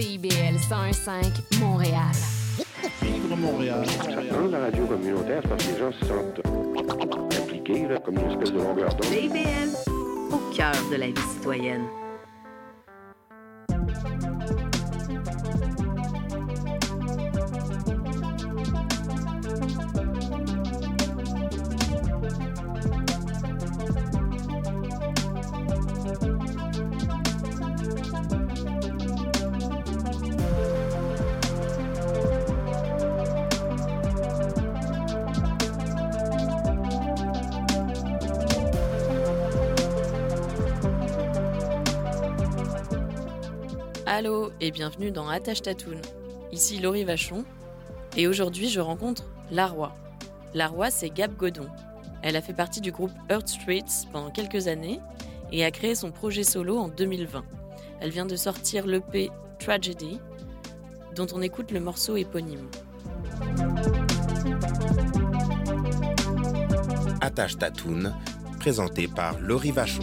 CIBL 101.5 Montréal. Vivre Montréal. Dans la radio communautaire, parce que les gens se sentent impliqués, là, comme une espèce de longueur d'onde. CIBL, au cœur de la vie citoyenne. Et bienvenue dans Attache Tatoune. Ici Laurie Vachon et aujourd'hui je rencontre Laroi. Laroi c'est Gab Godon. Elle a fait partie du groupe Earth Streets pendant quelques années et a créé son projet solo en 2020. Elle vient de sortir l'EP Tragedy dont on écoute le morceau éponyme. Attache Tatoune, présenté par Laurie Vachon.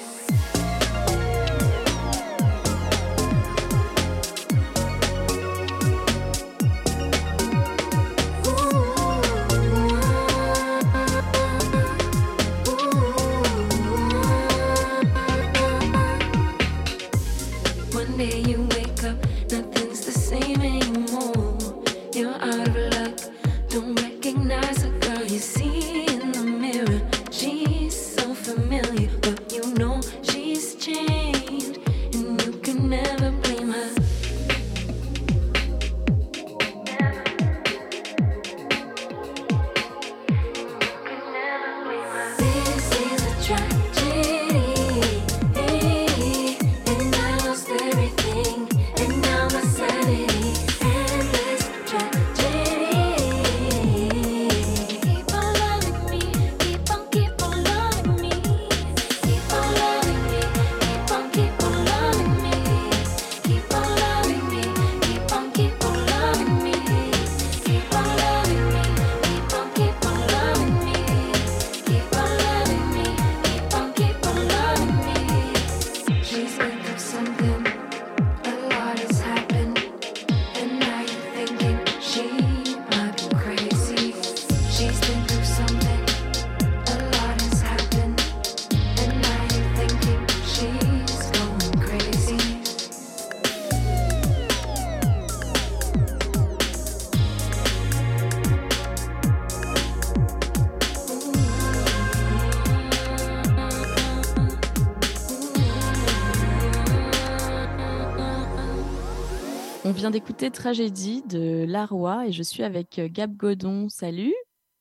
On vient d'écouter Tragédie de Laroi et je suis avec euh, Gab Godon. Salut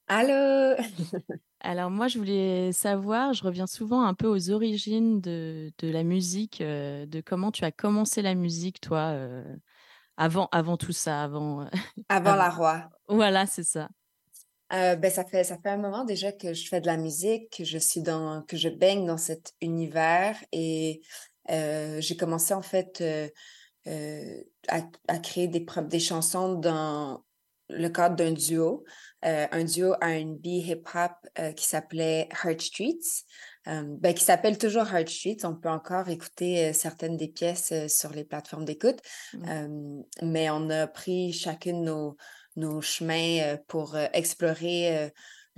Allô Alors moi je voulais savoir, je reviens souvent un peu aux origines de, de la musique, euh, de comment tu as commencé la musique toi, euh, avant, avant tout ça, avant... euh, Avant Avant. la roi. voilà, c'est ça. Ben, ça fait, ça fait un moment déjà que je fais de la musique, que je suis dans, que je baigne dans cet univers et j'ai commencé en fait euh, à, à créer des, chansons dans le cadre d'un duo, euh, un duo R&B hip-hop euh, qui s'appelait Heart Streets, ben, qui s'appelle toujours Heart Streets. On peut encore écouter certaines des pièces sur les plateformes d'écoute, Mm. Euh, mais on a pris chacune nos, nos chemins pour explorer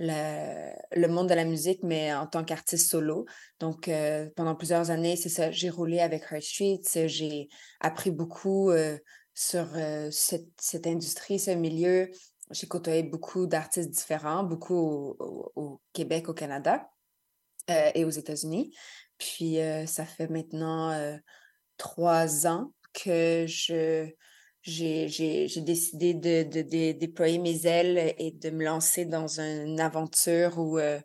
le, monde de la musique, mais en tant qu'artiste solo. Donc, euh, pendant plusieurs années, c'est ça, j'ai roulé avec Heart Streets, j'ai appris beaucoup euh, sur euh, cette, industrie, ce milieu. J'ai côtoyé beaucoup d'artistes différents, beaucoup au, Québec, au Canada. euh, et aux États-Unis. Puis euh, ça fait maintenant euh, trois ans que je j'ai décidé de, de- déployer mes ailes et de me lancer dans une aventure où euh,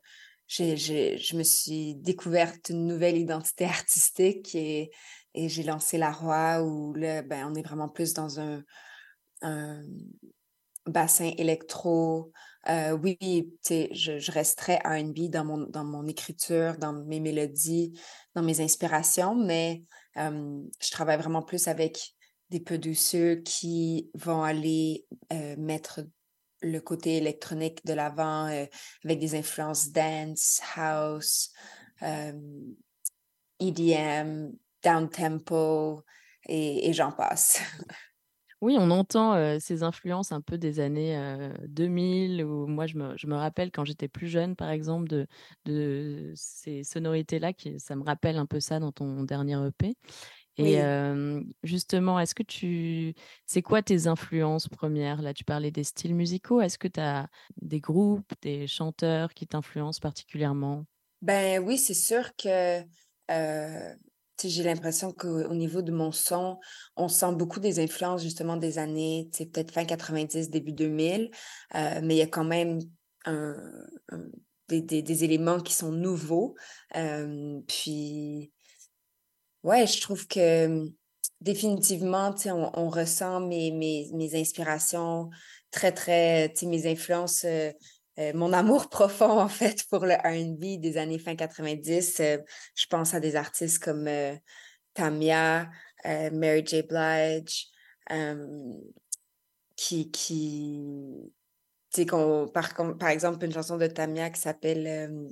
j'ai- je me suis découverte une nouvelle identité artistique et, et j'ai lancé La Roi où là, ben, on est vraiment plus dans un, bassin électro. Euh, oui, je, je resterai R&B dans mon, dans mon écriture, dans mes mélodies, dans mes inspirations, mais euh, je travaille vraiment plus avec des producteurs qui vont aller euh, mettre le côté électronique de l'avant euh, avec des influences dance, house, euh, EDM, down tempo et, j'en passe. Oui, on entend ces influences un peu des années euh, 2000, où moi je me, je me rappelle quand j'étais plus jeune, par exemple, de, de ces sonorités-là, qui, ça me rappelle un peu ça dans ton dernier EP. Et Oui. justement, est-ce que tu... C'est quoi tes influences premières? Là, tu parlais des styles musicaux. Est-ce que tu as des groupes, des chanteurs qui t'influencent particulièrement? Ben oui, c'est sûr que euh, j'ai l'impression qu'au au niveau de mon son, on sent beaucoup des influences justement des années, peut-être fin 90, début 2000, euh, mais il y a quand même un- un- des, des- des éléments qui sont nouveaux. Euh, puis, ouais, je trouve que définitivement, on, on ressent mes, mes, mes inspirations très, très, mes influences. euh, mon amour profond, en fait, pour le R&B des années fin 90, euh, je pense à des artistes comme euh, Tamia, Mary J. Blige, qui, qui, qu'on- par, par exemple, une chanson de Tamia qui s'appelle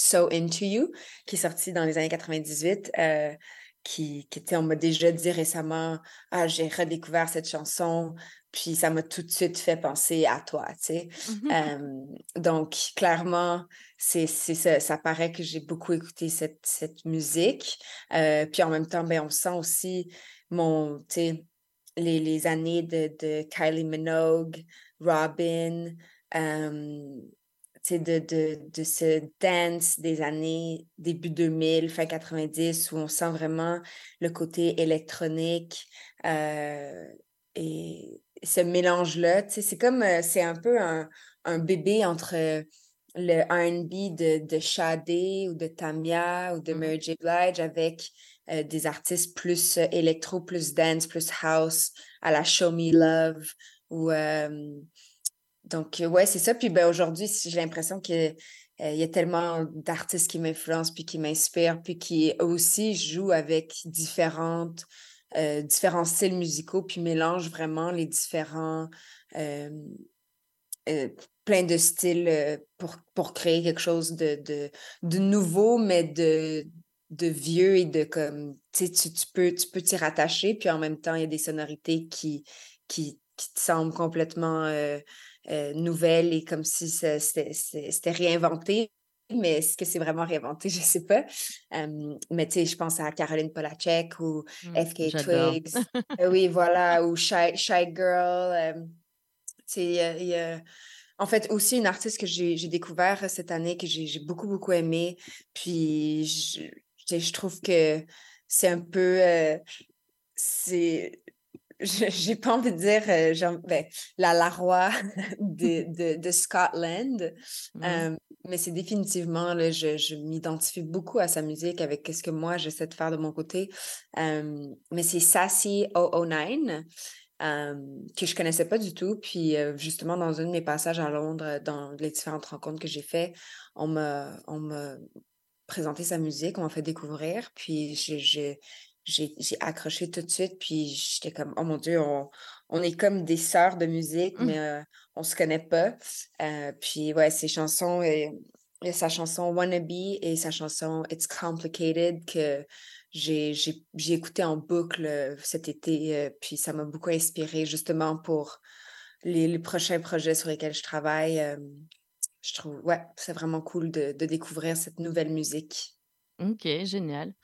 So Into You, qui est sortie dans les années 98, euh, qui, qui était, on m'a déjà dit récemment, ah, j'ai redécouvert cette chanson, puis ça m'a tout de suite fait penser à toi, tu sais. Euh, donc, clairement, c'est, c'est ça, ça paraît que j'ai beaucoup écouté cette, cette musique. Euh, puis en même temps, ben, on sent aussi mon, tu sais, les, les années de, de Kylie Minogue, Robin, euh, de, de, de ce dance des années début 2000, fin 90, où on sent vraiment le côté électronique euh, et ce mélange-là. Tu sais, c'est comme, euh, c'est un peu un, un bébé entre euh, le R&B de, de Sade ou de Tamia ou de Mhm. Mary J. Blige avec euh, des artistes plus électro, plus dance, plus house, à la Show Me Love ou... euh, donc, euh, ouais, c'est ça. Puis ben, aujourd'hui, j'ai l'impression qu'il y a tellement d'artistes qui m'influencent, puis qui m'inspirent, puis qui aussi jouent avec différentes, euh, différents styles musicaux, puis mélangent vraiment les différents, euh, euh, plein de styles euh, pour, pour créer quelque chose de, de, nouveau, mais de, de vieux et de comme, tu tu peux tu peux t'y rattacher, puis en même temps, il y a des sonorités qui, qui, qui te semblent complètement euh, nouvelles et comme si c'était réinventé. Mais est-ce que c'est vraiment réinventé? Je sais pas. Mais tu sais, je pense à Caroline Polachek ou Mm, FK. Twigs. Euh, oui, voilà, ou Shy, Shy Girl. tu sais, il y a- En fait, aussi une artiste que j'ai découvert cette année, que j'ai beaucoup, beaucoup aimé. Puis, je, je je trouve que c'est un peu... euh, c'est... J'ai pas envie de dire euh, genre, ben, la Laroi de, de, de Scotland, euh, mais c'est définitivement, là, je, je m'identifie beaucoup à sa musique avec ce que moi j'essaie de faire de mon côté. Euh, mais c'est Sassy 009 euh, que je connaissais pas du tout. Puis justement, dans un de mes passages à Londres, dans les différentes rencontres que j'ai fait, on m'a on présenté sa musique, on m'a fait découvrir. Puis j'ai j'ai accroché tout de suite. Puis j'étais comme, oh mon Dieu, on, on est comme des sœurs de musique, Mm. mais euh, on se connaît pas. Euh, puis ouais, ses chansons, euh, il y a sa chanson Wannabe et sa chanson It's Complicated que j'ai écouté en boucle euh, cet été, euh, puis ça m'a beaucoup inspiré justement pour les, les prochains projets sur lesquels je travaille. euh, je trouve, ouais, c'est vraiment cool de, de découvrir cette nouvelle musique. Ok, génial.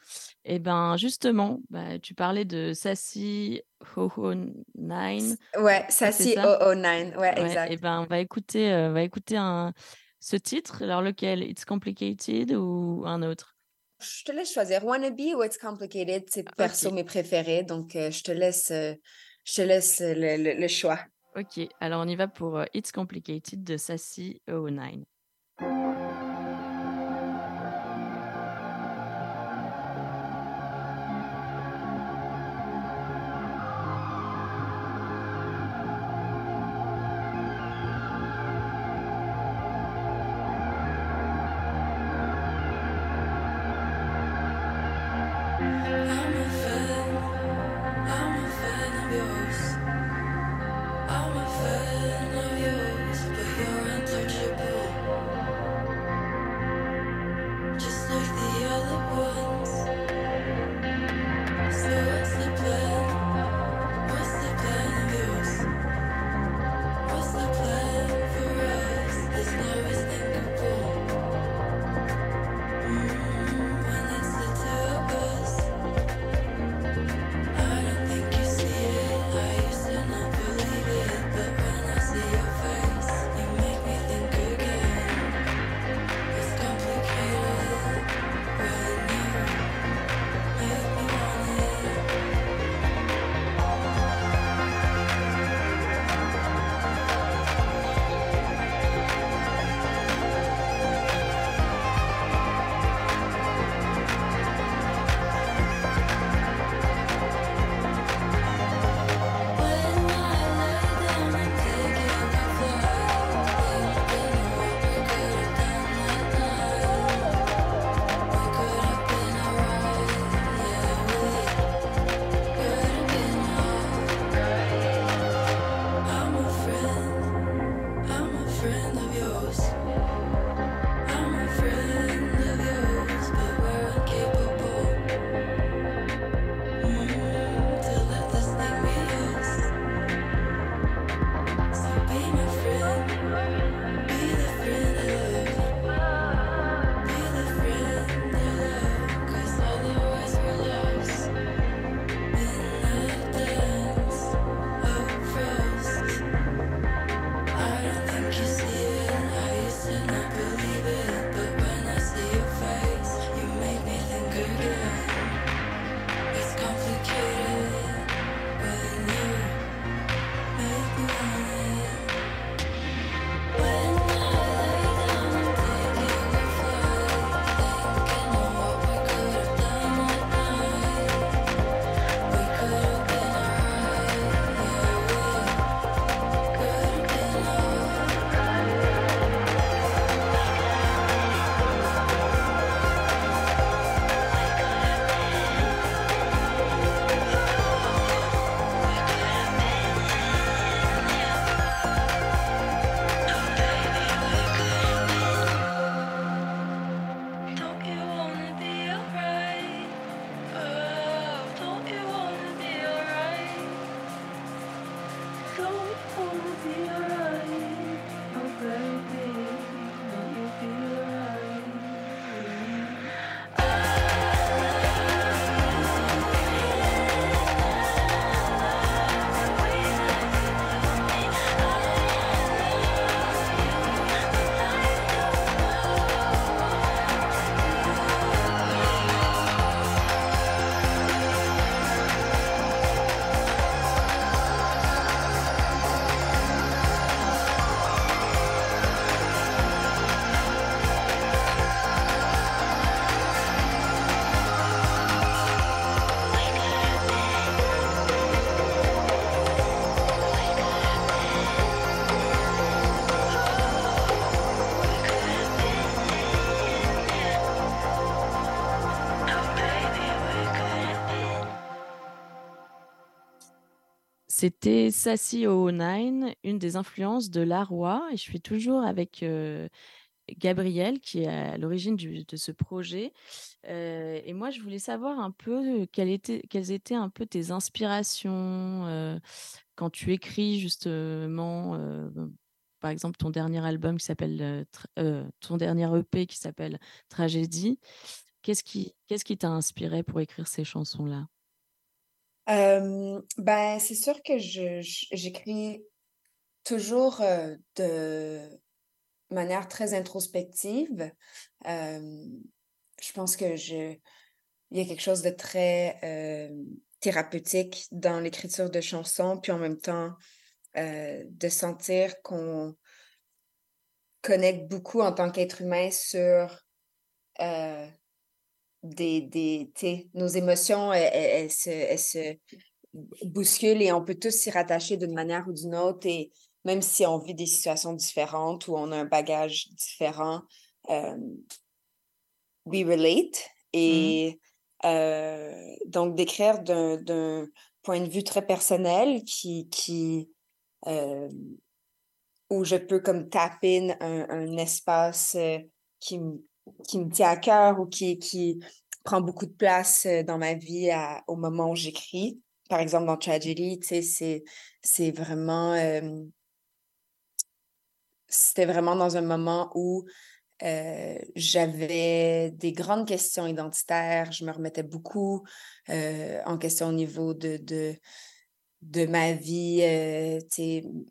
Et ben justement, bah, tu parlais de Sassy Ho-Ho 9. Ouais, Sassy ça? 009, ouais, Ouais, exact. et ben on va écouter, euh, on va écouter un, ce titre, alors lequel? It's Complicated ou un autre? Je te laisse choisir. Wannabe ou It's Complicated, c'est perso mes préférés, donc euh, je te laisse, euh, je te laisse le, le- le choix. Ok, alors on y va pour It's Complicated de Sassy 09. C'était Sassy 09, une des influences de Laroi, et je suis toujours avec euh, Gabriel qui est à l'origine de ce projet. Euh, et moi, je voulais savoir un peu quelles étaient, un peu tes inspirations euh, quand tu écris justement, euh, par exemple, ton dernier album qui s'appelle, ton dernier EP qui s'appelle Tragédie. Qu'est-ce qui t'a inspiré pour écrire ces chansons-là? Euh, ben, c'est sûr que j'écris toujours euh, de, manière très introspective. Euh, je pense que je, il y a quelque chose de très thérapeutique dans l'écriture de chansons, puis en même temps, de sentir qu'on connecte beaucoup en tant qu'être humain sur des, des, nos émotions, elles, elles- elles se, elles se bousculent et on peut tous s'y rattacher d'une manière ou d'une autre. Et même si on vit des situations différentes ou on a un bagage différent, euh, we relate. Et euh, donc, d'écrire d'un point de vue très personnel qui, qui, euh, où je peux comme taper in un, un espace qui, me- qui me tient à cœur ou qui, qui prend beaucoup de place euh, dans ma vie au moment où j'écris. Par exemple, dans Tragedy, c'est, vraiment... euh, c'était vraiment dans un moment où euh, j'avais des grandes questions identitaires. Je me remettais beaucoup en question au niveau de, de, de ma vie,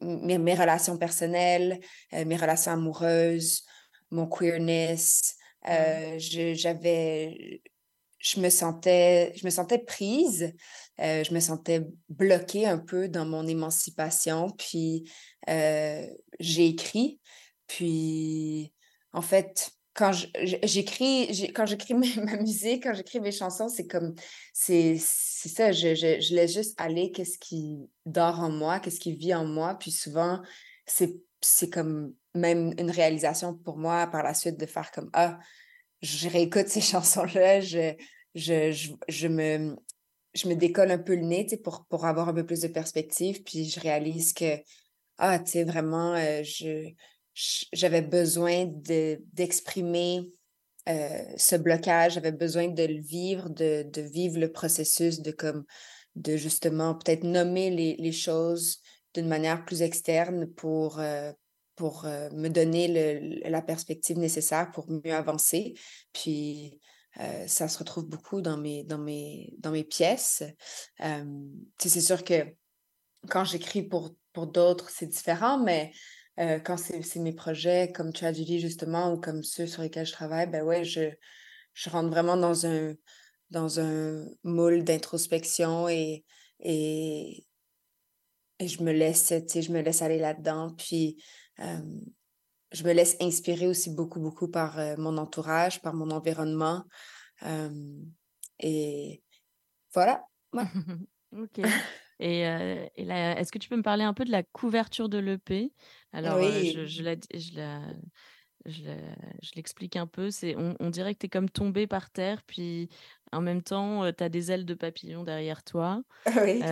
mes, mes relations personnelles, mes relations amoureuses, mon queerness. Euh, j'avais, je me sentais, je me sentais prise, euh, je me sentais bloquée un peu dans mon émancipation. Puis euh, j'ai écrit. Puis en fait, quand j'écris, quand j'écris ma musique, quand j'écris mes chansons, c'est comme, c'est ça, je, je, je laisse juste aller qu'est-ce qui dort en moi, qu'est-ce qui vit en moi. Puis souvent, c'est c'est comme même une réalisation pour moi par la suite de faire comme, ah, je réécoute ces chansons-là, je, je, je, je me, je me décolle un peu le nez, pour, pour avoir un peu plus de perspective, puis je réalise que, ah, tu sais, vraiment, euh, je, j'avais besoin de, d'exprimer euh, ce blocage, j'avais besoin de le vivre, de, de vivre le processus, de comme, de justement peut-être nommer les, les choses d'une manière plus externe pour, euh, pour euh, me donner la perspective nécessaire pour mieux avancer. Puis, euh, ça se retrouve beaucoup dans mes, dans mes, dans mes pièces. Euh, tu c'est sûr que quand j'écris pour, pour d'autres, c'est différent, mais euh, quand c'est mes projets comme Tragedy, justement, ou comme ceux sur lesquels je travaille, ben ouais, je, je rentre vraiment dans un, dans un moule d'introspection et, et, et je me laisse, tu je me laisse aller là-dedans. Puis, euh, je me laisse inspirer aussi beaucoup, beaucoup par euh, mon entourage, par mon environnement. Euh, et voilà. Ouais. Ok. Et, euh, est-ce que tu peux me parler un peu de la couverture de l'EP Alors, Oui. je, je la, je la, je la- je l'explique un peu. C'est, on, on dirait que tu es comme tombé par terre, puis en même temps, tu as des ailes de papillon derrière toi. Oui.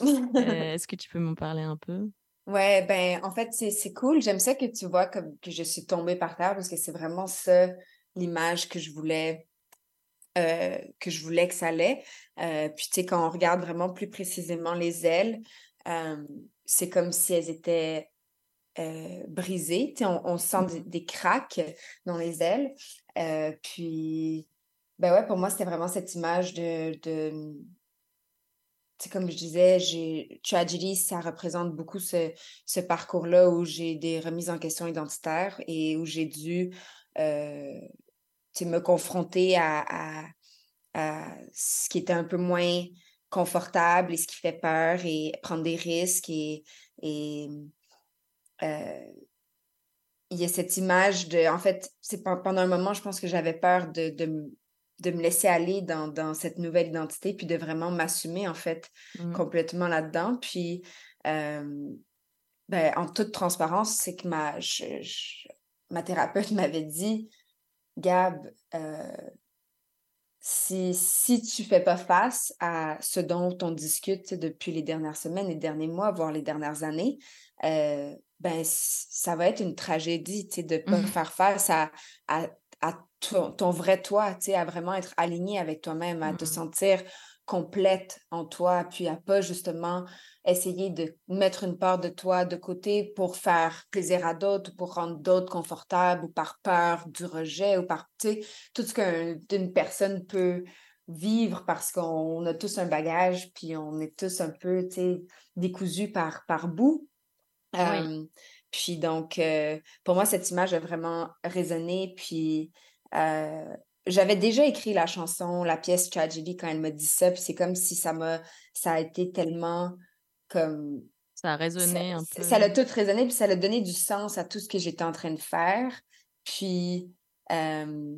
Euh, est-ce que tu peux m'en parler un peu? Ouais, ben, en fait, c'est, cool. J'aime ça que tu vois que je suis tombée par terre parce que c'est vraiment ça l'image que je voulais, euh, que je voulais que ça allait. Euh, puis, tu sais, quand on regarde vraiment plus précisément les ailes, euh, c'est comme si elles étaient brisées. Tu sais, on, sent des, des craques dans les ailes. Puis, ben ouais, pour moi, c'était vraiment cette image de, comme je disais, Tragedy, ça représente beaucoup ce, parcours-là où j'ai des remises en question identitaires et où j'ai dû euh, me confronter à, ce qui était un peu moins confortable et ce qui fait peur et prendre des risques et, euh, il y a cette image de, en fait, c'est pen- pendant un moment, je pense que j'avais peur de, de, de me laisser aller dans, dans cette nouvelle identité, puis de vraiment m'assumer, en fait, Mhm. complètement là-dedans. Puis, euh, ben, en toute transparence, c'est que ma, je- je- ma thérapeute m'avait dit, Gab, euh, si, si tu fais pas face à ce dont on discute depuis les dernières semaines, les derniers mois, voire les dernières années, euh, ben, ça va être une tragédie, de pas Mhm. faire face à ton, ton vrai toi, tu sais, à vraiment être aligné avec toi-même, à te Mhm. sentir complète en toi, puis à pas justement essayer de mettre une part de toi de côté pour faire plaisir à d'autres, ou pour rendre d'autres confortables, ou par peur du rejet, ou par, tu sais, tout ce qu'une personne peut vivre parce qu'on a tous un bagage, puis on est tous un peu, tu sais, décousus par, par bout. Oui. Euh, puis donc, euh, pour moi, cette image a vraiment résonné. Puis euh, j'avais déjà écrit la chanson, la pièce Tragedy quand elle m'a dit ça. Puis c'est comme si ça m'a, ça a été tellement comme Ça a résonné ça, un ça- ça l'a peu. tout résonné, puis ça l'a donné du sens à tout ce que j'étais en train de faire. Puis, euh,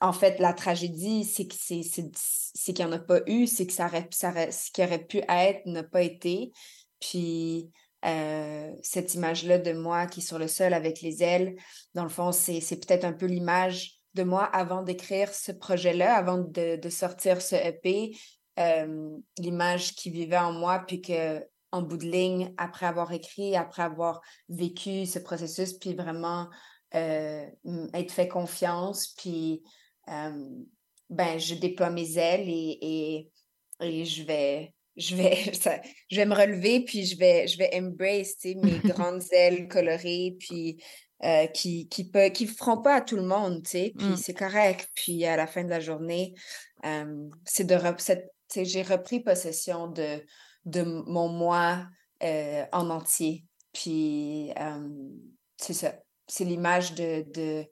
en fait, la tragédie, c'est que c'est, c'est, c'est qu'il n'y en a pas eu, c'est que ça aurait, ça aurait- ce qui aurait pu être n'a pas été. Puis, euh, cette image-là de moi qui est sur le sol avec les ailes, dans le fond, c'est, c'est peut-être un peu l'image de moi avant d'écrire ce projet-là, avant de, de sortir ce EP, euh, l'image qui vivait en moi, puis que en bout de ligne, après avoir écrit, après avoir vécu ce processus, puis vraiment euh, être fait confiance, puis euh, ben, je déploie mes ailes et, et, et je vais, je vais, ça- je vais me relever, puis je vais, je vais embrace, mes grandes ailes colorées, puis euh, qui qui peut, qui feront pas à tout le monde, tu sais, puis Mm. c'est correct. Puis à la fin de la journée, euh, c'est de j'ai repris possession de, de mon moi euh, en entier. Puis c'est ça, c'est l'image de, de,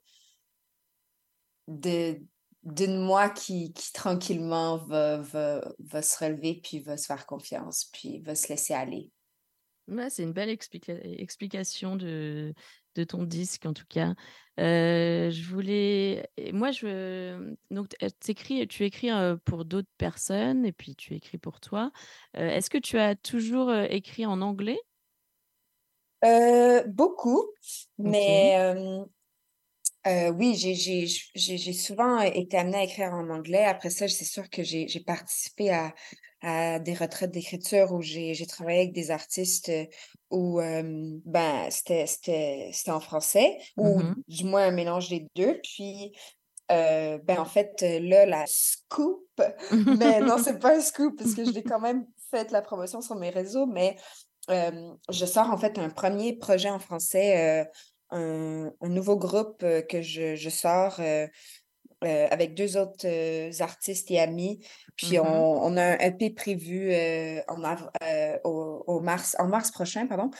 de, d'une moi qui, qui tranquillement va, va, va se relever, puis va se faire confiance, puis va se laisser aller. Ouais, c'est une belle explica- explication de, de ton disque, en tout cas. Euh, je voulais. Moi, je. Donc, t'écris- tu écris pour d'autres personnes et puis tu écris pour toi. Euh, Est-ce que tu as toujours écrit en anglais? Euh, beaucoup, mais oui, j'ai souvent été amenée à écrire en anglais. Après ça, c'est sûr que j'ai participé à, à des retraites d'écriture où j'ai travaillé avec des artistes euh, où euh, ben, c'était en français ou Mhm. du moins un mélange des deux. Puis, euh, ben, en fait, euh, là, la scoop, mais non, c'est pas un scoop parce que je l'ai quand même fait la promotion sur mes réseaux, mais euh, je sors en fait un premier projet en français, un, un nouveau groupe que je, je sors euh, avec deux autres euh, artistes et amis. Puis Mhm. on, on a un EP prévu euh, en, au, au mars, en mars prochain, pardon.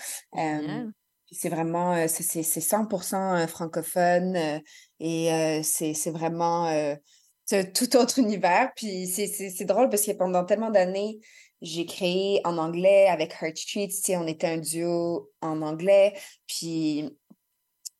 C'est vraiment, c'est c'est- c'est 100% francophone et c'est vraiment tout autre univers. Puis c'est drôle parce que pendant tellement d'années, j'ai créé en anglais avec Heart Street, on était un duo en anglais. Puis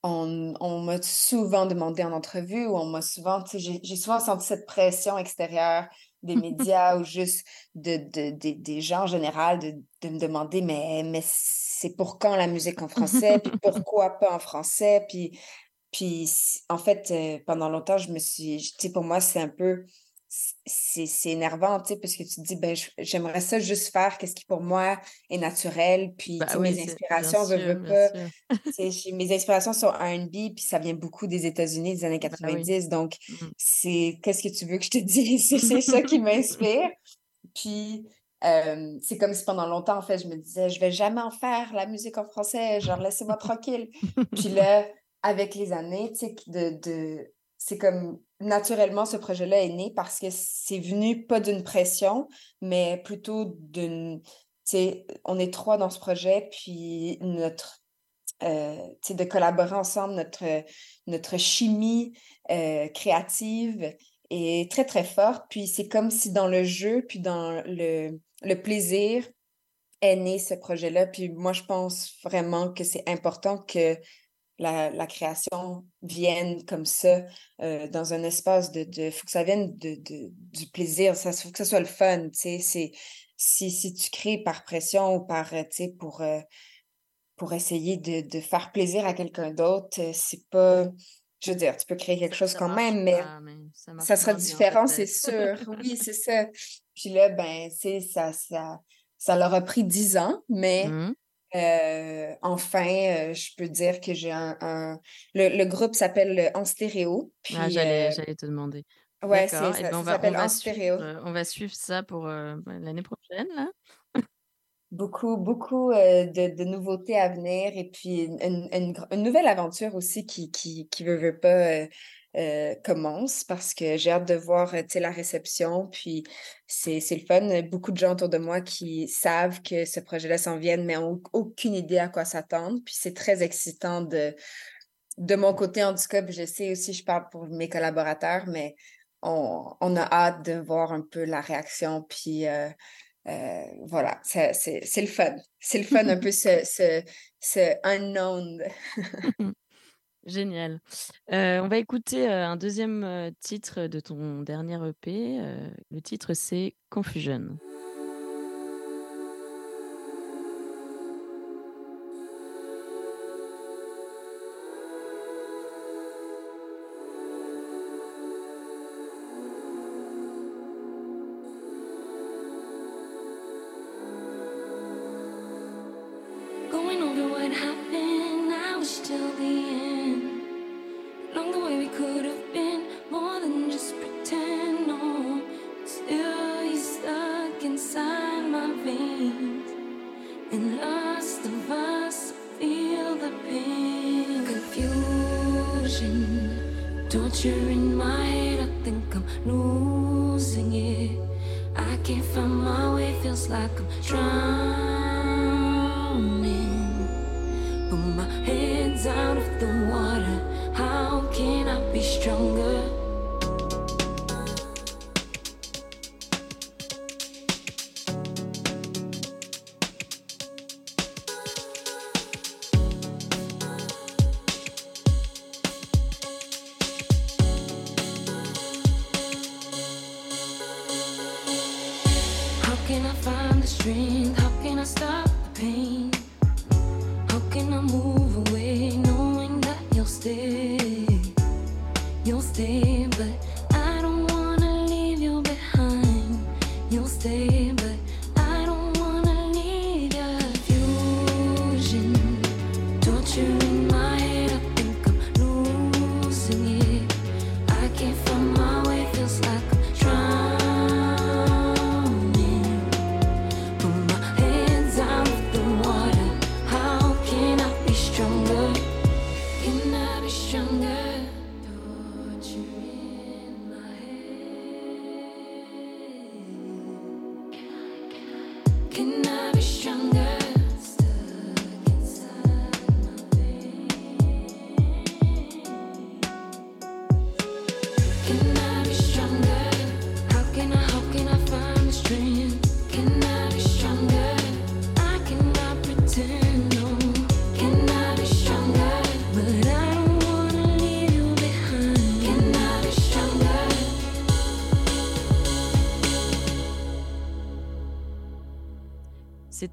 on, on m'a souvent demandé en entrevue ou on m'a souvent, tu sais, j'ai souvent senti cette pression extérieure des médias ou juste de, de- de- des gens en général de, de me demander mais, mais c'est pour quand la musique en français? Puis pourquoi pas en français? Puis, puis en fait, euh, pendant longtemps, je me suis, tu sais, pour moi, c'est un peu, c'est énervant, tu sais, parce que tu te dis, ben, je- j'aimerais ça juste faire qu'est-ce qui pour moi est naturel. Puis, Bah oui, mes inspirations, sûr, veux pas, mes inspirations sont R&B, puis ça vient beaucoup des États-Unis des années Bah oui. 90. Donc, Mm. c'est, qu'est-ce que tu veux que je te dise? C'est ça qui m'inspire. Puis, euh, c'est comme si pendant longtemps, en fait, je me disais, je vais jamais en faire la musique en français, genre, laissez-moi tranquille. Puis là, avec les années, tu sais, que de, de... c'est comme naturellement, ce projet-là est né parce que c'est venu pas d'une pression, mais plutôt d'une. On est trois dans ce projet, puis notre. euh, de collaborer ensemble, notre, notre chimie euh, créative est très, très forte. Puis c'est comme si dans le jeu, puis dans le, le plaisir, est né ce projet-là. Puis moi, je pense vraiment que c'est important que la, la création vienne comme ça, euh, dans un espace de... Il faut que ça vienne de, de- du plaisir, ça faut que ça soit le fun, tu sais. c'est- Si, si tu crées par pression ou par, euh, tu sais, pour, euh, pour essayer de, de faire plaisir à quelqu'un d'autre, c'est pas... Je veux dire, tu peux créer quelque chose ça quand même, mais pas, mais ça sera différent, c'est sûr. Oui, c'est ça. Puis là, ben, tu sais, ça, ça, ça leur a pris dix ans, mais Mhm. Euh, enfin, euh, je peux dire que j'ai un, un- Le, le groupe s'appelle En Stéréo. Ah, j'allais, euh, j'allais te demander. ouais, c'est, ça, ben ça s'appelle En Stéréo. on va suivre ça pour bah, l'année prochaine, là. beaucoup, beaucoup euh, de, de nouveautés à venir et puis une, nouvelle aventure aussi qui, qui, qui veut, veut pas, euh, euh, commence parce que j'ai hâte de voir, euh, la réception. Puis c'est, le fun. Beaucoup de gens autour de moi qui savent que ce projet-là s'en vient, mais n'ont aucune idée à quoi s'attendre. Puis c'est très excitant de, de mon côté, en tout cas. Puis je sais aussi, je parle pour mes collaborateurs, mais on, on a hâte de voir un peu la réaction. Puis euh, euh, voilà, c'est, le fun. C'est le fun un peu ce, ce, ce unknown. Génial. On va écouter un deuxième titre de ton dernier EP. le titre, c'est Confusion.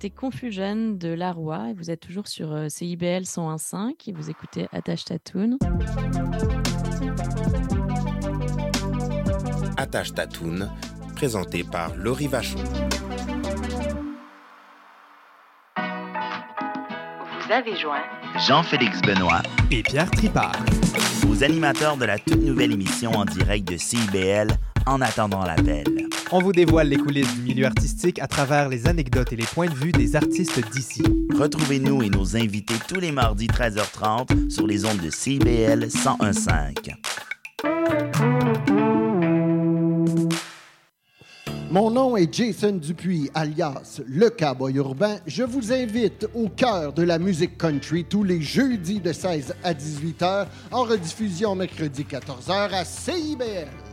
C'était Confusion de Laroy et vous êtes toujours sur euh, CIBL 101.5 et vous écoutez Attache Tatoon. Attache Tatoon, présenté par Laurie Vachon. Vous avez joint Jean-Félix Benoît, Et Pierre Tripart. aux animateurs de la toute nouvelle émission en direct de CIBL En attendant l'appel. On vous dévoile les coulisses du milieu artistique à travers les anecdotes et les points de vue des artistes d'ici. Retrouvez-nous et nos invités tous les mardis 13h30 sur les ondes de CIBL 1015. Mon nom est Jason Dupuis, alias Le Cowboy Urbain. Je vous invite au cœur de la musique country tous les jeudis de 16 à 18 h, en rediffusion mercredi 14 h à CIBL.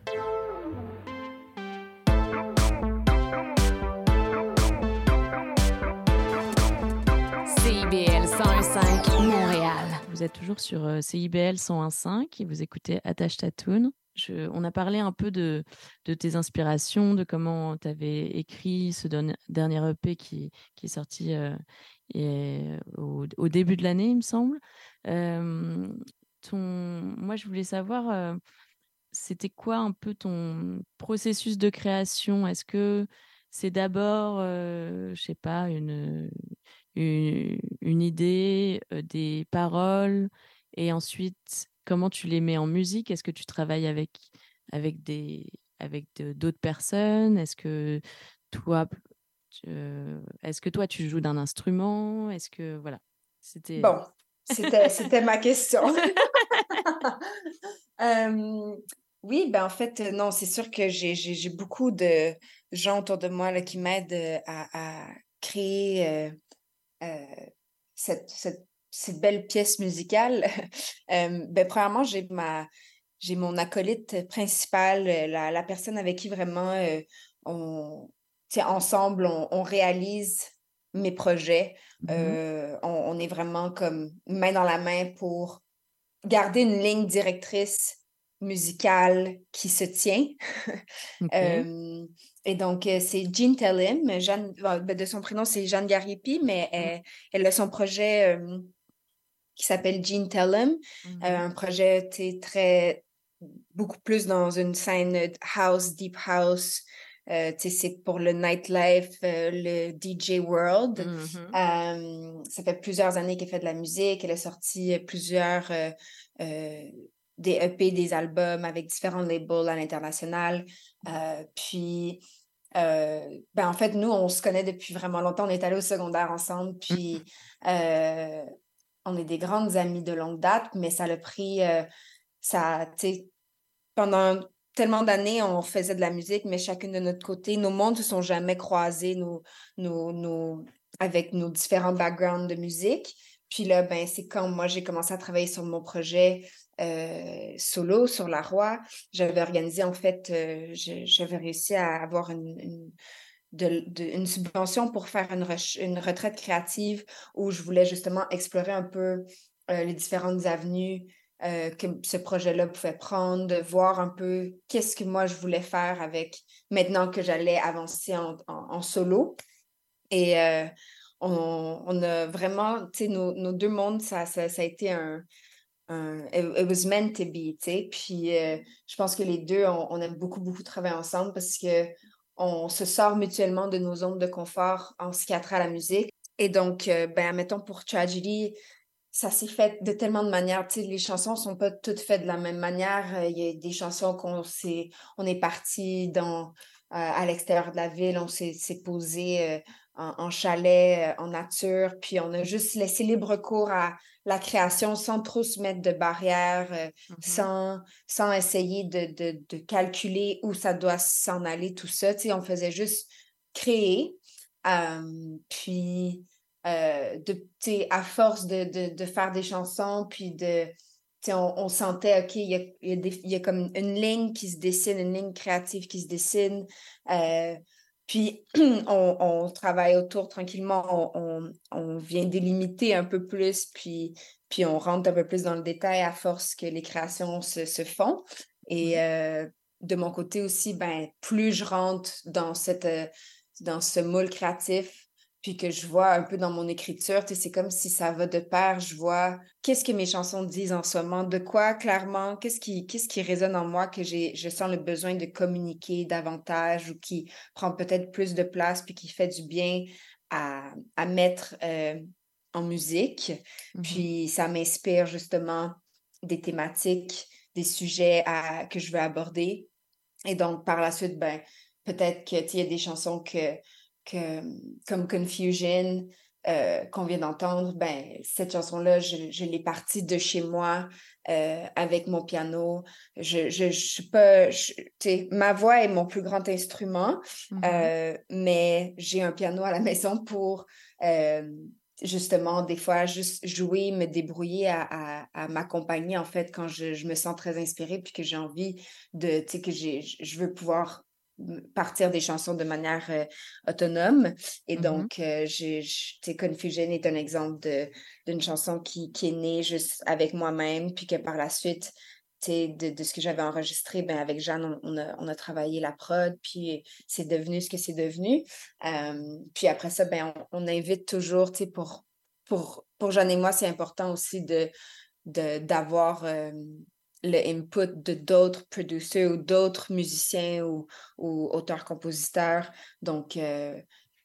Vous êtes toujours sur euh, CIBL 101.5 et vous écoutez Attache Tatoon. Je, on a parlé un peu de, tes inspirations, de comment tu avais écrit ce dernier EP qui, est sorti euh, et, au, début de l'année, il me semble. Euh, moi, je voulais savoir, euh, c'était quoi un peu ton processus de création? Est-ce que c'est d'abord, euh, je sais pas, une, une, une idée, des paroles, et ensuite, comment tu les mets en musique? Est-ce que tu travailles avec, avec des, avec d'autres personnes? Est-ce que toi, tu- est-ce que toi tu joues d'un instrument? Est-ce que voilà, c'était Bon, c'était, c'était ma question. Euh, oui, ben en fait, non, c'est sûr que j'ai, beaucoup de gens autour de moi là, qui m'aident à, à créer euh, cette, cette, cette belle pièce musicale. Euh, ben, premièrement, j'ai ma j'ai mon acolyte principal, euh, la, la personne avec qui vraiment euh, on, ensemble, on, on réalise mes projets. Euh, on, on est vraiment comme main dans la main pour garder une ligne directrice musicale qui se tient. Euh, et donc, euh, c'est Jean Tellim. Jeanne, bon, ben, de son prénom, c'est Jeanne Gariepi, mais elle, elle a son projet euh, qui s'appelle Jean Tellim. Mhm. Euh, un projet très, beaucoup plus dans une scène house, deep house. Euh, c'est pour le nightlife, euh, le DJ world. Mhm. Euh, ça fait plusieurs années qu'elle fait de la musique. Elle a sorti plusieurs euh, euh, des EP, des albums avec différents labels à l'international. Euh, puis, euh, ben en fait, nous, on se connaît depuis vraiment longtemps. On est allés au secondaire ensemble. Puis, euh, on est des grandes amies de longue date, mais ça l'a pris, ça, tu sais, pendant tellement d'années, on faisait de la musique, mais chacune de notre côté, nos mondes ne se sont jamais croisés, nos, nos, nos- avec nos différents backgrounds de musique. Puis là, ben, c'est quand moi, j'ai commencé à travailler sur mon projet euh, solo, sur La Roi. J'avais organisé, en fait, euh, j'avais réussi à avoir une, une- subvention pour faire une, une retraite créative où je voulais justement explorer un peu euh, les différentes avenues que ce projet-là pouvait prendre, de voir un peu qu'est-ce que moi je voulais faire avec maintenant que j'allais avancer en, en- en solo. Et on, a vraiment, tu sais, nos, nos deux mondes, ça, ça, ça a été un, un it, was meant to be, tu sais. Puis euh, je pense que les deux, on, aime beaucoup, beaucoup travailler ensemble parce que on se sort mutuellement de nos zones de confort en ce qui a trait à la musique. Et donc, euh, ben, mettons pour Tragedy, ça s'est fait de tellement de manières. Tu sais, les chansons sont pas toutes faites de la même manière. Euh, Il y a des chansons qu'on s'est, on est parti dans, euh, à l'extérieur de la ville, on s'est posé en, en chalet, euh, en nature, puis on a juste laissé libre cours à la création sans trop se mettre de barrières, euh, sans, sans essayer de, de, de calculer où ça doit s'en aller, tout ça. Tu sais, on faisait juste créer. Euh, puis, euh, de, tu sais, à force de, de, de faire des chansons, puis de, tu sais, on, on sentait, OK, il y a, il y, a des- il y a comme une ligne qui se dessine, une ligne créative qui se dessine. Puis, on, on travaille autour tranquillement, on, on, on vient délimiter un peu plus, puis, puis on rentre un peu plus dans le détail à force que les créations se, se font. Et euh, de mon côté aussi, ben, plus je rentre dans, cette, euh, dans ce moule créatif, puis que je vois un peu dans mon écriture, tu sais, c'est comme si ça va de pair, je vois qu'est-ce que mes chansons disent en ce moment, de quoi clairement, qu'est-ce qui, qu'est-ce qui résonne en moi que j'ai, je sens le besoin de communiquer davantage ou qui prend peut-être plus de place puis qui fait du bien à, à mettre euh, en musique. Puis ça m'inspire justement des thématiques, des sujets à- que je veux aborder. Et donc, par la suite, ben, peut-être que, tu sais, il y a des chansons que, que comme Confusion, euh, qu'on vient d'entendre, ben, cette chanson-là, je, je l'ai partie de chez moi euh, avec mon piano. Je, je, je suis pas, je- tu sais, ma voix est mon plus grand instrument, Mhm. euh, mais j'ai un piano à la maison pour justement, des fois, juste jouer, me débrouiller à, à, à m'accompagner, en fait, quand je, me sens très inspirée, puis que j'ai envie de, tu sais, que je veux pouvoir partir des chansons de manière euh, autonome. Et Mhm. donc, euh, j'ai, Confusion est un exemple d'une chanson qui, qui est née juste avec moi-même, puis que par la suite, de, de ce que j'avais enregistré, ben avec Jeanne, on, on a, on a travaillé la prod, puis c'est devenu ce que c'est devenu. Euh, puis après ça, ben, on, on invite toujours, pour, pour, pour Jeanne et moi, c'est important aussi de, de, d'avoir euh, le input de d'autres producers ou d'autres musiciens ou, ou auteurs-compositeurs. Donc, euh,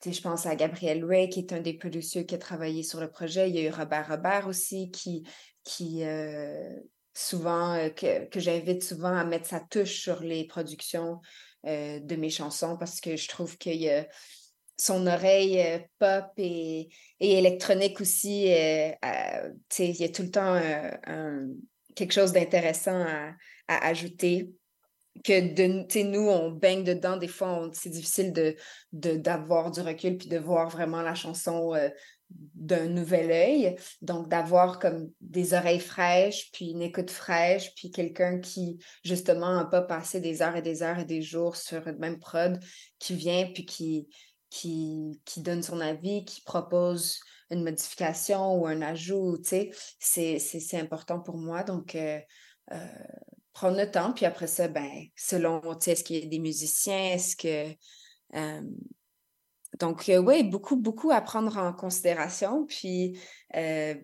je pense à Gabriel Ray, qui est un des producteurs qui a travaillé sur le projet. Il y a eu Robert Robert aussi, qui, qui euh, souvent, euh, que, que j'invite souvent à mettre sa touche sur les productions de mes chansons parce que je trouve qu'il y a son oreille pop et, et électronique aussi. euh, euh, il y a tout le temps un- quelque chose d'intéressant à, ajouter que de, nous, on baigne dedans. Des fois, c'est difficile d'avoir du recul puis de voir vraiment la chanson euh, d'un nouvel œil. Donc, d'avoir comme des oreilles fraîches, puis une écoute fraîche, puis quelqu'un qui, justement, n'a pas passé des heures et des heures et des jours sur une même prod, qui vient puis qui donne son avis, qui propose une modification ou un ajout, tu c'est, important pour moi. Donc, euh, euh, prendre le temps, puis après ça, ben, selon, tu sais, est-ce qu'il y a des musiciens, est-ce que... euh, donc, oui, beaucoup, beaucoup à prendre en considération. Puis, euh,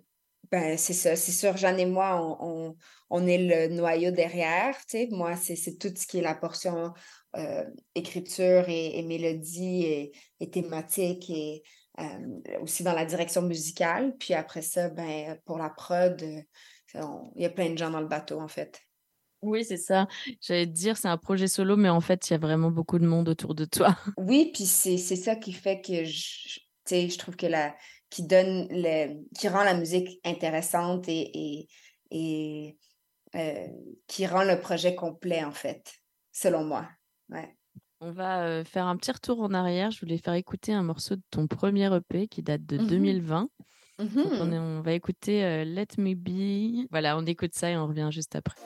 ben, c'est ça, c'est sûr, Jeanne et moi, on, on, est le noyau derrière, tu sais. Moi, c'est tout ce qui est la portion euh, écriture et, et mélodie et, et thématique et euh, aussi dans la direction musicale. Puis après ça, ben, pour la prod, euh, il y a plein de gens dans le bateau, en fait. Oui, c'est ça. J'allais te dire, c'est un projet solo, mais en fait, il y a vraiment beaucoup de monde autour de toi. Oui, puis c'est ça qui fait que je, je trouve que la, qui donne le, qui rend la musique intéressante et, et, et euh, qui rend le projet complet, en fait, selon moi. Ouais. On va euh, faire un petit retour en arrière. Je voulais faire écouter un morceau de ton premier EP qui date de Mhm. 2020. Donc, on, Mhm. est- on va écouter euh, Let Me Be. Voilà, on écoute ça et on revient juste après.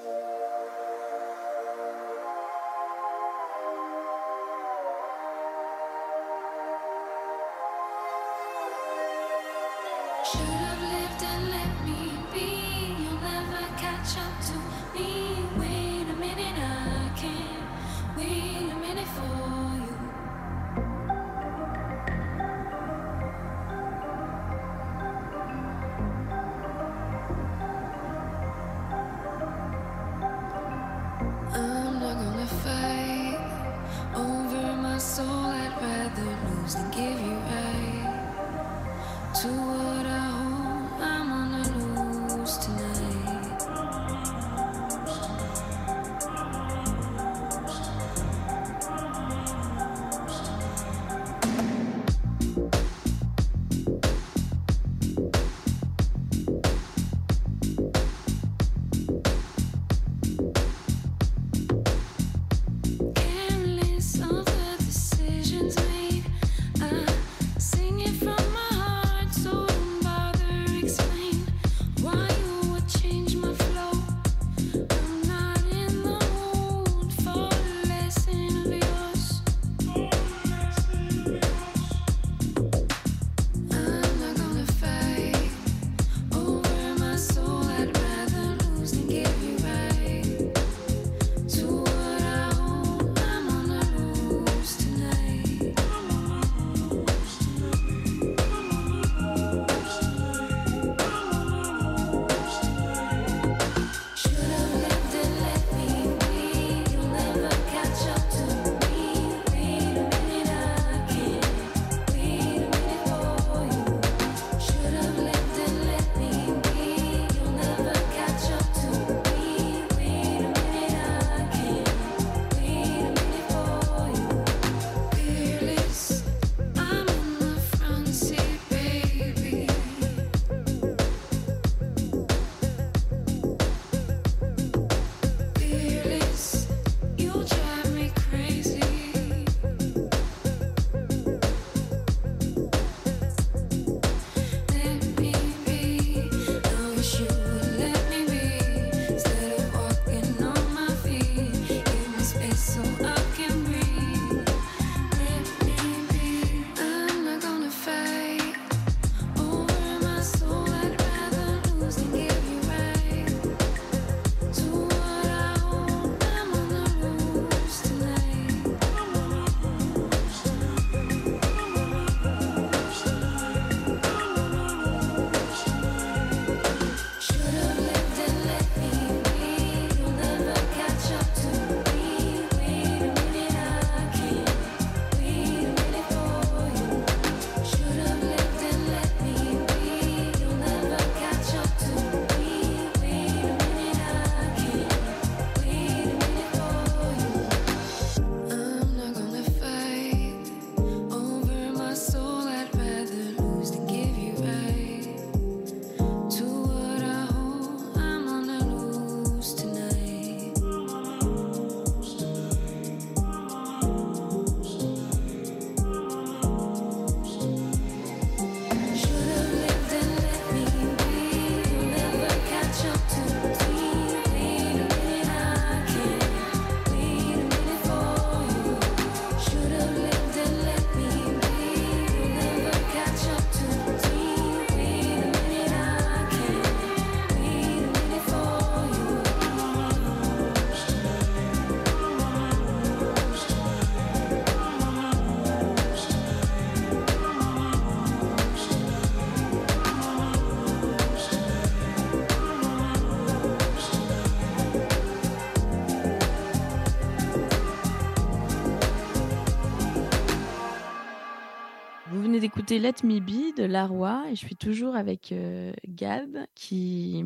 D'écouter Let Me Be de Laroi et je suis toujours avec euh, Gab qui,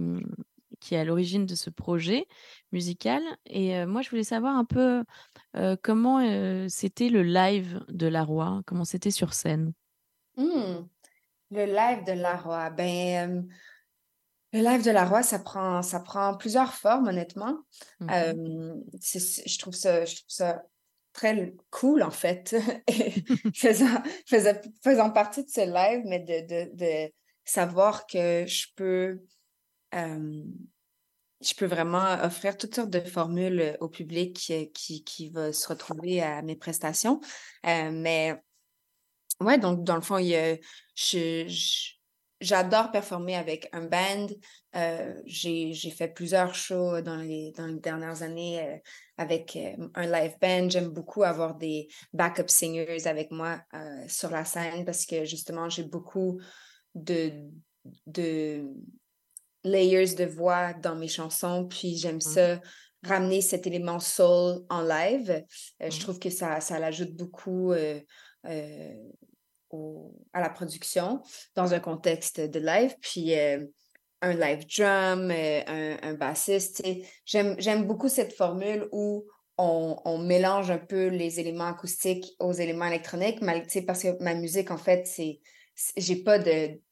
qui est à l'origine de ce projet musical. Et euh, moi, je voulais savoir un peu euh, comment euh, c'était le live de Laroi, comment c'était sur scène? Hmm, Le live de la Roi. Ben, le live de la Roi, ça prend, ça prend plusieurs formes, honnêtement. Euh, je trouve ça, je trouve ça cool, en fait, faisant, faisant, faisant partie de ce live, mais de, de, de savoir que je peux, euh, je peux vraiment offrir toutes sortes de formules au public qui, qui va se retrouver à mes prestations. Euh, mais Ouais, donc dans le fond, il je- j'adore performer avec un band. Euh, j'ai, fait plusieurs shows dans les, dans les dernières années euh, avec euh, un live band. J'aime beaucoup avoir des backup singers avec moi euh, sur la scène parce que justement, j'ai beaucoup de, de layers de voix dans mes chansons. Puis j'aime ça ramener cet élément soul en live. Euh, Je trouve que ça, ça l'ajoute beaucoup. euh, au- à la production dans un contexte de live. Puis euh, un live drum, euh, un, un bassiste. J'aime, beaucoup cette formule où on, on mélange un peu les éléments acoustiques aux éléments électroniques, mal- parce que ma musique, en fait, c'est. J'ai pas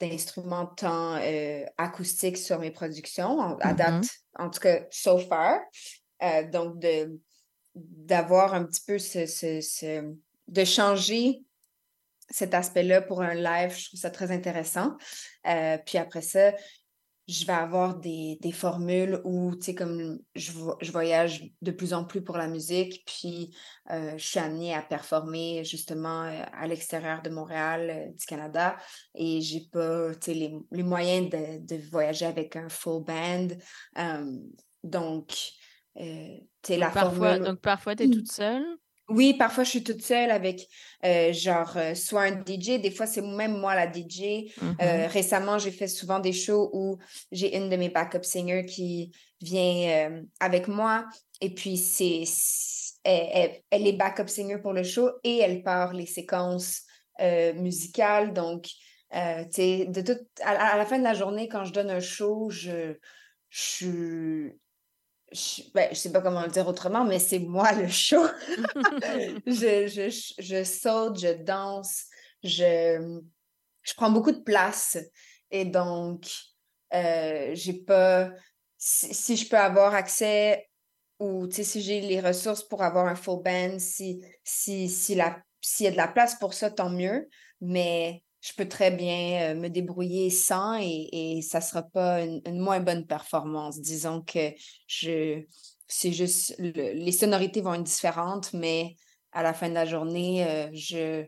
d'instruments tant euh, acoustiques sur mes productions, en- à Mhm. date, en tout cas, so far. Euh, donc, d'avoir un petit peu ce, ce- ce- de changer cet aspect-là pour un live, je trouve ça très intéressant. Euh, puis après ça, je vais avoir des, des formules où, tu sais, comme je, je voyage de plus en plus pour la musique, puis euh, je suis amenée à performer justement euh, à l'extérieur de Montréal, du Canada, et j'ai pas, tu sais, les, les moyens de, de voyager avec un full band. Euh, donc, tu sais, la parfois, formule... donc parfois, tu es toute seule? Oui, parfois je suis toute seule avec euh, genre euh, soit un DJ, des fois c'est même moi la DJ. Euh, récemment, j'ai fait souvent des shows où j'ai une de mes backup singers qui vient avec moi et puis c'est elle, elle- elle est backup singer pour le show et elle part les séquences musicales. Donc, tu sais, de toute, à, à la fin de la journée, quand je donne un show, je, je suis je, ben, je sais pas comment le dire autrement, mais c'est moi le show. je, je, je, saute, je danse, je, je prends beaucoup de place. Et donc, euh, j'ai pas. Si, si je peux avoir accès ou si j'ai les ressources pour avoir un full band, si, si, si la, s'il y a de la place pour ça, tant mieux. Mais je peux très bien me débrouiller sans et, et ça sera pas une, moins bonne performance. Disons que je c'est juste le- les sonorités vont être différentes, mais à la fin de la journée, je,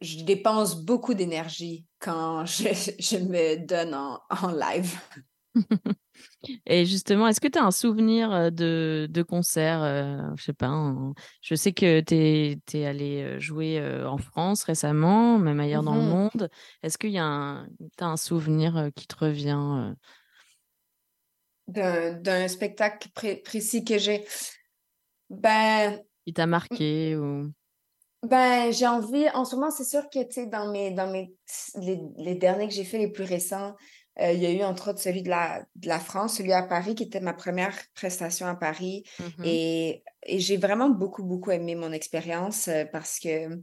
je dépense beaucoup d'énergie quand je, je me donne en, en live. Et justement, est-ce que tu as un souvenir de, de concert euh, Je sais pas. Je sais que tu es, allé jouer en France récemment, même ailleurs dans le Mhm. monde. Est-ce qu'il y a un, t'as un souvenir qui te revient euh, D'un d'un spectacle pré- précis que j'ai. Ben, qui t'a marqué ou... Ben, j'ai envie, en ce moment, c'est sûr que, tu sais, dans mes, dans mes, les, les derniers que j'ai fait, les plus récents, euh, il y a eu entre autres celui de la, de la France, celui à Paris, qui était ma première prestation à Paris. Mhm. Et, et j'ai vraiment beaucoup, beaucoup aimé mon expérience euh, parce que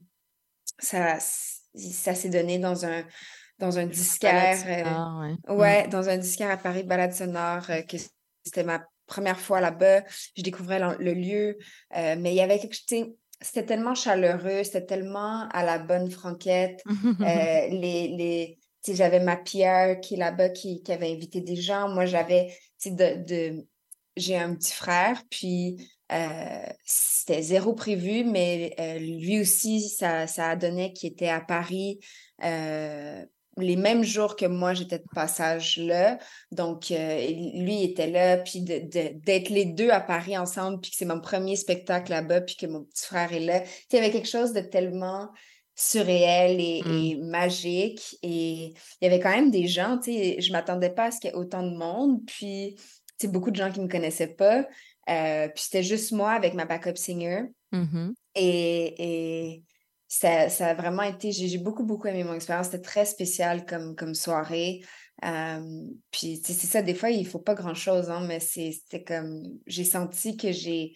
ça, ça s'est donné dans un, dans un disquaire. euh, sonore, ouais. Mm. dans un disquaire à Paris, Balade Sonore, euh, que c'était ma première fois là-bas. Je découvrais l'en- le lieu, euh, mais il y avait quelque chose, c'était tellement chaleureux, c'était tellement à la bonne franquette. Euh, les, les, j'avais ma Pierre qui est là-bas, qui, qui avait invité des gens. Moi, j'avais, de, j'ai un petit frère, puis euh, c'était zéro prévu, mais euh, lui aussi, ça, ça a donné qu'il était à Paris euh, les mêmes jours que moi, j'étais de passage là. Donc, lui était là, puis d'être les deux à Paris ensemble, puis que c'est mon premier spectacle là-bas, puis que mon petit frère est là. Il y avait quelque chose de tellement surréel et, et magique. Et il y avait quand même des gens, tu sais, je m'attendais pas à ce qu'il y ait autant de monde, puis tu sais, beaucoup de gens qui me connaissaient pas. Euh, puis c'était juste moi avec ma backup singer. Mhm. Et, et, ça, ça a vraiment été, j'ai beaucoup, beaucoup aimé mon expérience. C'était très spécial comme, comme soirée. Euh, puis, tu sais, c'est ça, des fois, il faut pas grand-chose, hein, mais c'est- c'était comme, j'ai senti que j'ai,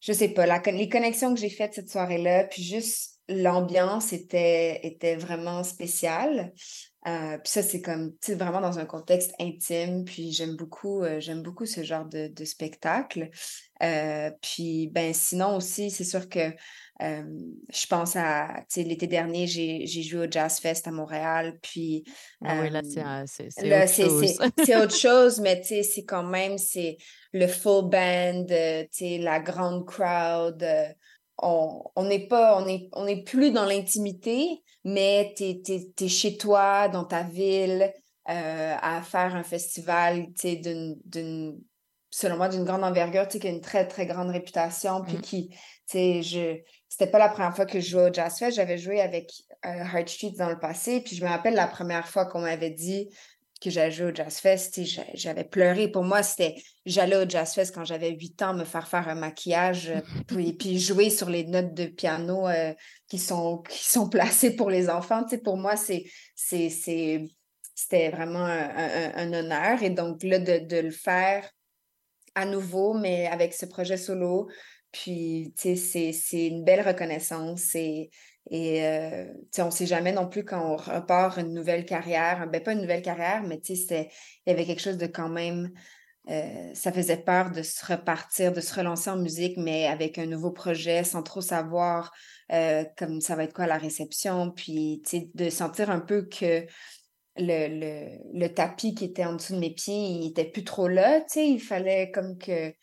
je sais pas, la, les connexions que j'ai faites cette soirée-là, puis juste l'ambiance était, était vraiment spéciale. Euh, puis ça, c'est comme, tu sais, vraiment dans un contexte intime, puis j'aime beaucoup, euh, j'aime beaucoup ce genre de, de spectacle. Euh, puis, ben, sinon aussi, c'est sûr que je pense à, tu sais, l'été dernier, j'ai j'ai joué au Jazz Fest à Montréal, puis... Ah oui, là, c'est autre chose. autre mais tu sais, c'est quand même, c'est le full band, tu sais, la grande crowd. On on n'est pas, on est, on est plus dans l'intimité, mais tu es, chez toi, dans ta ville, euh, à faire un festival, d'une, d'une, selon moi, d'une grande envergure, tu sais, qui a une très, très grande réputation, puis Mm. qui, je, c'était pas la première fois que je jouais au Jazz Fest, j'avais joué avec euh, Heart Street dans le passé, puis je me rappelle la première fois qu'on m'avait dit que j'allais jouer au Jazz Fest, j'avais pleuré. Pour moi, c'était, j'allais au Jazz Fest quand j'avais 8 ans, me faire faire un maquillage, euh, puis, puis jouer sur les notes de piano euh, qui sont, qui sont placées pour les enfants. Tu sais, pour moi, c'est, c'était vraiment un, un- un honneur. Et donc, là, de, de le faire à nouveau, mais avec ce projet solo. Puis, tu sais, c'est, c'est une belle reconnaissance et, et euh, on ne sait jamais non plus quand on repart une nouvelle carrière. Ben, pas une nouvelle carrière, mais il y avait quelque chose de quand même. euh, ça faisait peur de se repartir, de se relancer en musique, mais avec un nouveau projet, sans trop savoir euh, comme ça va être quoi la réception. Puis, de sentir un peu que le, le, le tapis qui était en dessous de mes pieds, il était plus trop là, il fallait comme que,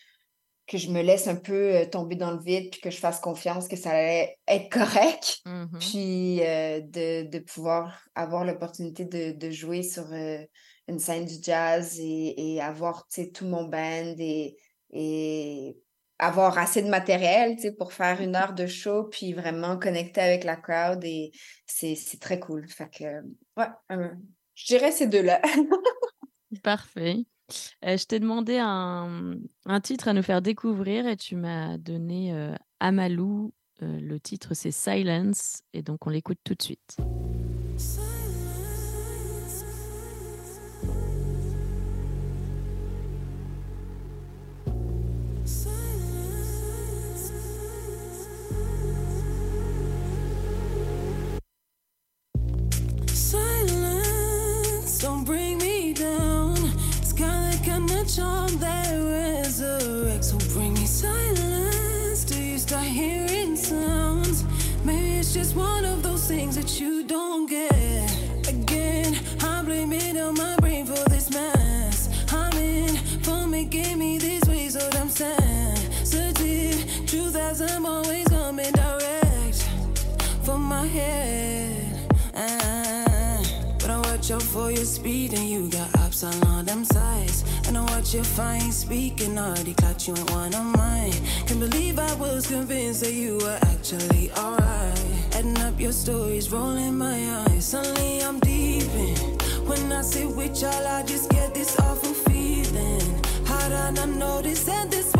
que je me laisse un peu euh, tomber dans le vide, puis que je fasse confiance que ça allait être correct, Mhm. puis euh, de, de pouvoir avoir l'opportunité de, de jouer sur euh, une scène du jazz et, et avoir, tout mon band et, et avoir assez de matériel, pour faire une heure de show, puis vraiment connecter avec la crowd, et c'est c'est très cool. Fait que, ouais, euh, je dirais ces deux-là. Parfait. Euh, je t'ai demandé un, un titre à nous faire découvrir et tu m'as donné euh, Amalou. Euh, le titre c'est Silence et donc on l'écoute tout de suite. You don't get. Again, I blame it on my brain for this mess. I'm in for making me this way, so I'm sensitive. Truth as I'm always coming direct for my head. Ah, but I watch out for your speed and you got ups on all them sides. And I watch your fine speaking, already caught you in one of mine. Can't believe I was convinced that you were actually alright. Adding up your stories, rolling my eyes. Suddenly I'm deep in. When I sit with y'all, I just get this awful feeling. How did I notice that this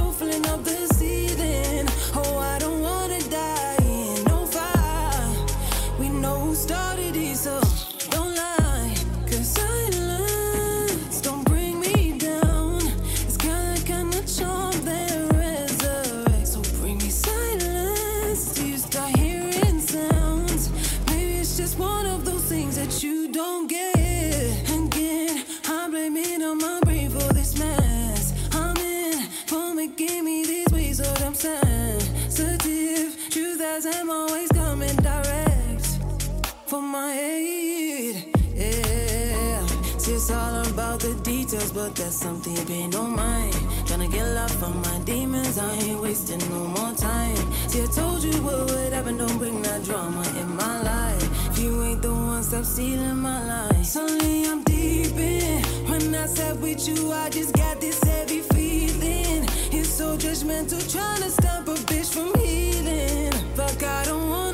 my head. Yeah, see it's all about the details, but that's something you pay no mind. Tryna get love from my demons, I ain't wasting no more time. See, I told you what would happen, don't bring that drama in my life. If you ain't the one, stop stealing my life. Suddenly I'm deep in. When I sat with you, I just got this heavy feeling. It's so judgmental, trying to stop a bitch from healing. Fuck, I don't wanna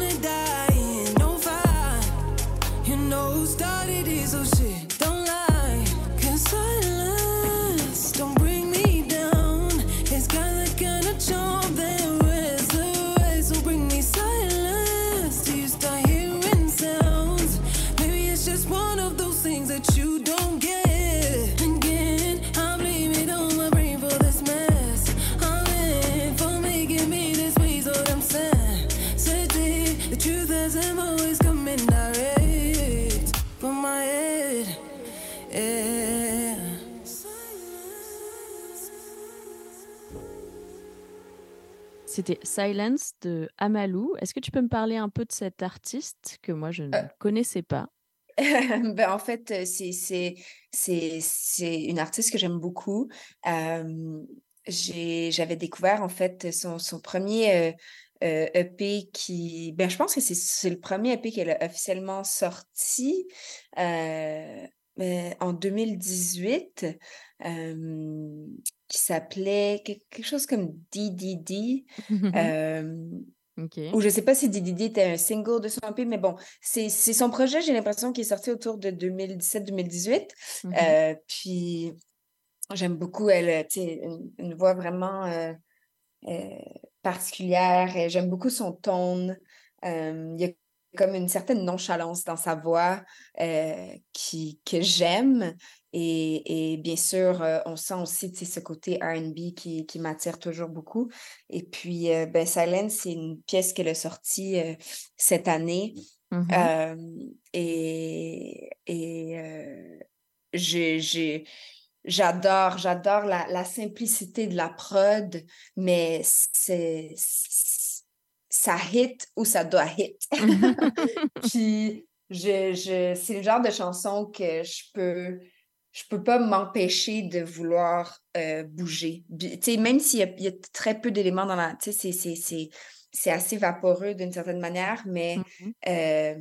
started it, so shit, C'était Silence de Amalou. Est-ce que tu peux me parler un peu de cet artiste que moi je ne Euh. connaissais pas? Ben, en fait, euh, c'est, une artiste que j'aime beaucoup. Euh, j'avais découvert, en fait, son, son premier euh, EP qui... Ben, je pense que c'est, le premier EP qu'elle a officiellement sorti en 2018, euh, qui s'appelait que- quelque chose comme DDD. euh, Ok. ou je sais pas si DDD était un single de son EP, mais bon, c'est son projet, j'ai l'impression qu'il est sorti autour de 2017-2018. Mhm. Euh, puis j'aime beaucoup, elle, sais, une, une voix vraiment euh, euh, particulière. et J'aime beaucoup son ton. Euh, il y a comme une certaine nonchalance dans sa voix euh, qui, que j'aime. Et, et bien sûr, euh, on sent aussi ce côté RB qui, qui m'attire toujours beaucoup. Et puis, euh, ben, Silence, c'est une pièce qu'elle a sortie euh, cette année. Mhm. Euh, et et j'adore, j'adore la, la simplicité de la prod, mais c'est- ça hit ou ça doit hit. Puis je, je, c'est le genre de chanson que je peux je peux pas m'empêcher de vouloir euh, bouger. Bi- Tu sais, même s'il y a, y très peu d'éléments dans la... Tu sais, c'est- assez vaporeux d'une certaine manière, mais euh,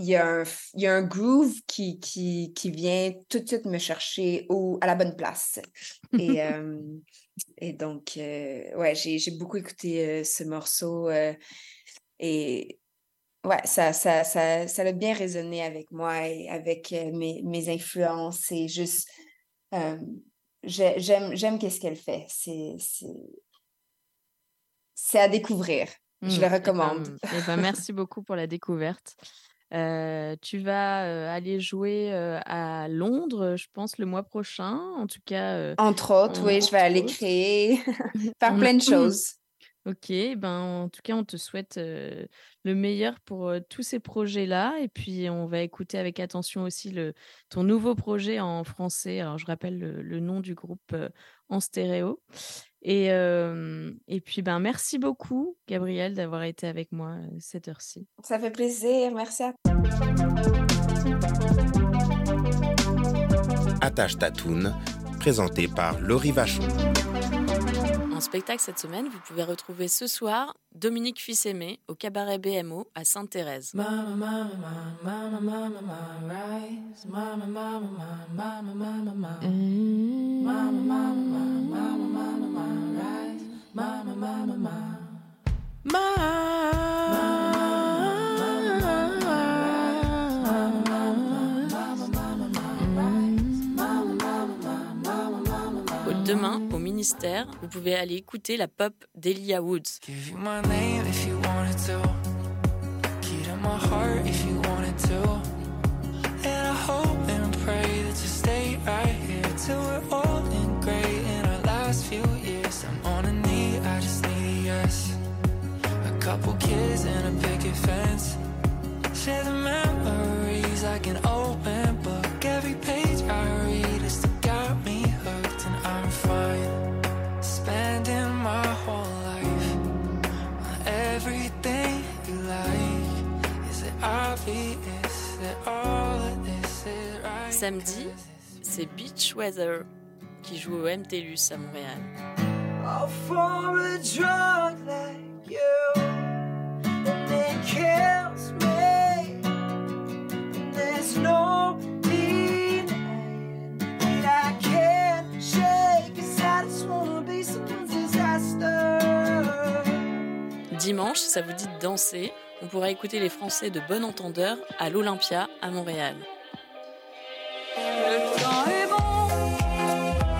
il y a un, f- il y a un groove qui, qui, qui vient tout de suite me chercher au, à la bonne place. Et, euh, et donc, euh, ouais, j'ai, j'ai beaucoup écouté euh, ce morceau euh, et ouais, ça, ça, ça, ça a bien résonné avec moi et avec mes, mes influences et juste, j'ai- j'aime, j'aime qu'est-ce qu'elle fait. C'est, c'est, c'est à découvrir. Je Mm, le ben, recommande. ben, merci beaucoup pour la découverte. Euh, tu vas euh, aller jouer euh, à Londres, je pense, le mois prochain. En tout cas. Entre autres, oui, je vais aller autres. créer, faire On plein de choses. Ok, ben en tout cas, on te souhaite euh, le meilleur pour euh, tous ces projets-là. Et puis, on va écouter avec attention aussi le, ton nouveau projet en français. Alors, je rappelle le, le nom du groupe euh, en stéréo. Et, euh, et puis, ben, merci beaucoup, Gabriel, d'avoir été avec moi euh, cette heure-ci. Ça fait plaisir. Merci à Attache ta toune, présenté par Laurie Vachon. En spectacle cette semaine, vous pouvez retrouver ce soir Dominique Fils-Aimé au cabaret BMO à Sainte-Thérèse. Demain, vous pouvez aller écouter la pop d'Elia Woods. I I couple kids and a picket fence. Share the memories like an open book. Every page I Samedi, c'est Beach Weather qui joue au MTLUS à Montréal. Dimanche, ça vous dit de danser, on pourra écouter les Français de Bon Entendeur à l'Olympia à Montréal. Le temps est bon,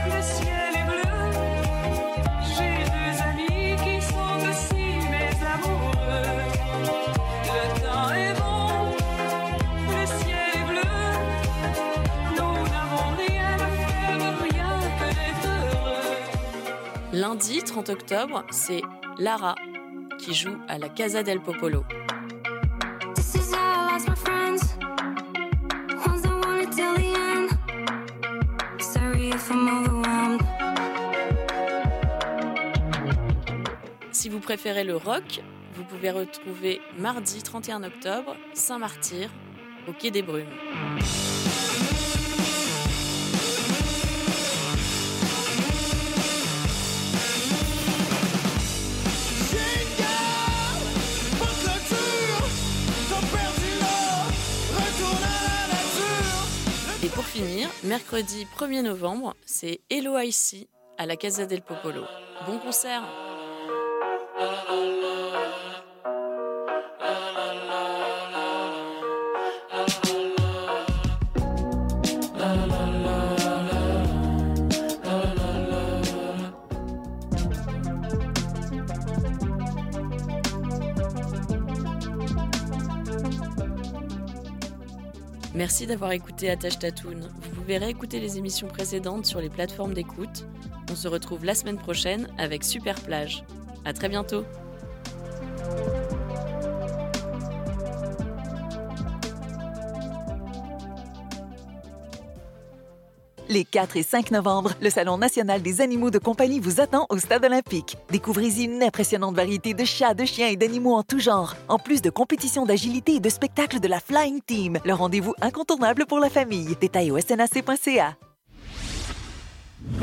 le ciel est bleu. J'ai deux amis qui sont aussi mes amoureux. Le temps est bon, le ciel est bleu. Nous n'avons rien à faire, rien que d'être heureux. Lundi 30 octobre, c'est Lara qui joue à la Casa del Popolo. Préférez le rock, vous pouvez retrouver mardi 31 octobre Saint-Martyr au Quai des Brumes. Et pour finir, mercredi 1er novembre, c'est Hello IC à la Casa del Popolo. Bon concert Merci d'avoir écouté Attache Tatoon. Vous pouvez réécouter les émissions précédentes sur les plateformes d'écoute. On se retrouve la semaine prochaine avec Super Plage. À très bientôt. Les 4 et 5 novembre, le Salon national des animaux de compagnie vous attend au Stade olympique. Découvrez-y une impressionnante variété de chats, de chiens et d'animaux en tout genre, en plus de compétitions d'agilité et de spectacles de la Flying Team. Le rendez-vous incontournable pour la famille. Détails au snac.ca.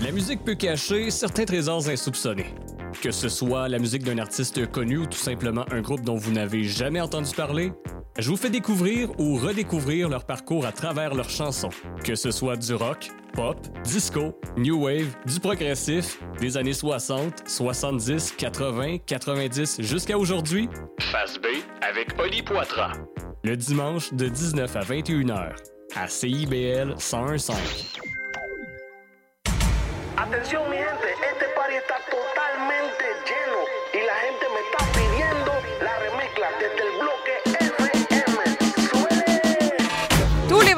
La musique peut cacher certains trésors insoupçonnés. Que ce soit la musique d'un artiste connu ou tout simplement un groupe dont vous n'avez jamais entendu parler, je vous fais découvrir ou redécouvrir leur parcours à travers leurs chansons. Que ce soit du rock, pop, disco, new wave, du progressif, des années 60, 70, 80, 90 jusqu'à aujourd'hui. Face B avec Oli Poitras. Le dimanche de 19 à 21 h à CIBL 1015. Atención mi gente,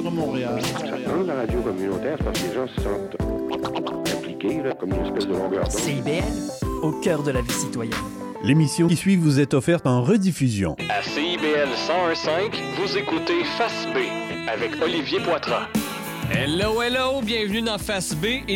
Vivre Montréal. Dans la radio communautaire, parce que les gens se sentent impliqués, là, comme une espèce de longueur d'onde. CIBL, au cœur de la vie citoyenne. L'émission qui suit vous est offerte en rediffusion. À CIBL 1015, vous écoutez Face B avec Olivier Poitras. Hello, hello, bienvenue dans Face B,